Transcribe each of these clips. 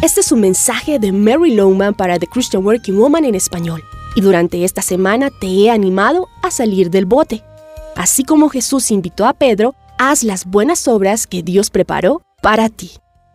Este es un mensaje de Mary Longman para The Christian Working Woman en español. Y durante esta semana te he animado a salir del bote. Así como Jesús invitó a Pedro, haz las buenas obras que Dios preparó para ti.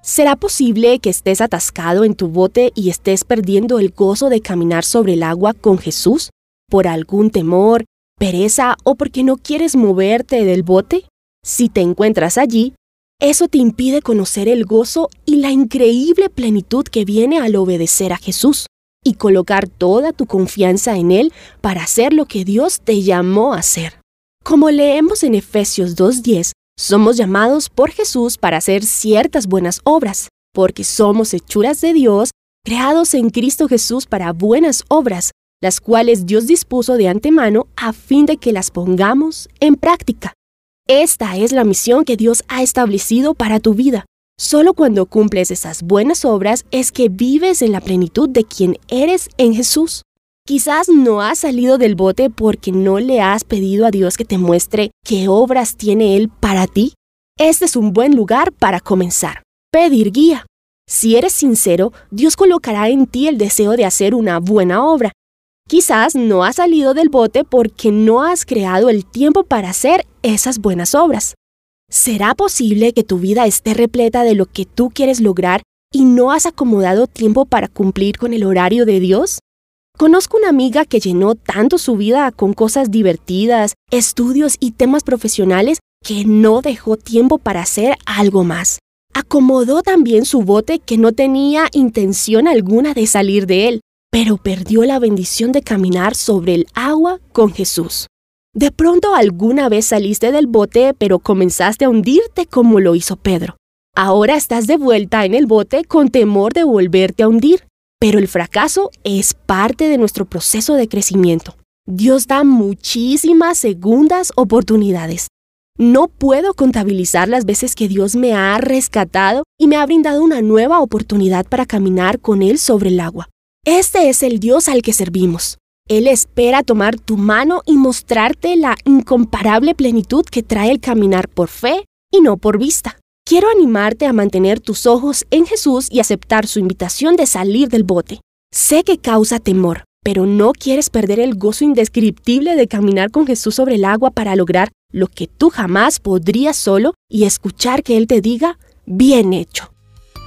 ¿Será posible que estés atascado en tu bote y estés perdiendo el gozo de caminar sobre el agua con Jesús? ¿Por algún temor, pereza o porque no quieres moverte del bote? Si te encuentras allí, eso te impide conocer el gozo y la increíble plenitud que viene al obedecer a Jesús y colocar toda tu confianza en Él para hacer lo que Dios te llamó a hacer. Como leemos en Efesios 2.10, somos llamados por Jesús para hacer ciertas buenas obras, porque somos hechuras de Dios, creados en Cristo Jesús para buenas obras, las cuales Dios dispuso de antemano a fin de que las pongamos en práctica. Esta es la misión que Dios ha establecido para tu vida. Solo cuando cumples esas buenas obras es que vives en la plenitud de quien eres en Jesús. Quizás no has salido del bote porque no le has pedido a Dios que te muestre qué obras tiene Él para ti. Este es un buen lugar para comenzar. Pedir guía. Si eres sincero, Dios colocará en ti el deseo de hacer una buena obra. Quizás no has salido del bote porque no has creado el tiempo para hacer esas buenas obras. ¿Será posible que tu vida esté repleta de lo que tú quieres lograr y no has acomodado tiempo para cumplir con el horario de Dios? Conozco una amiga que llenó tanto su vida con cosas divertidas, estudios y temas profesionales que no dejó tiempo para hacer algo más. Acomodó también su bote que no tenía intención alguna de salir de él, pero perdió la bendición de caminar sobre el agua con Jesús. De pronto alguna vez saliste del bote pero comenzaste a hundirte como lo hizo Pedro. Ahora estás de vuelta en el bote con temor de volverte a hundir. Pero el fracaso es parte de nuestro proceso de crecimiento. Dios da muchísimas segundas oportunidades. No puedo contabilizar las veces que Dios me ha rescatado y me ha brindado una nueva oportunidad para caminar con Él sobre el agua. Este es el Dios al que servimos. Él espera tomar tu mano y mostrarte la incomparable plenitud que trae el caminar por fe y no por vista. Quiero animarte a mantener tus ojos en Jesús y aceptar su invitación de salir del bote. Sé que causa temor, pero no quieres perder el gozo indescriptible de caminar con Jesús sobre el agua para lograr lo que tú jamás podrías solo y escuchar que Él te diga, bien hecho.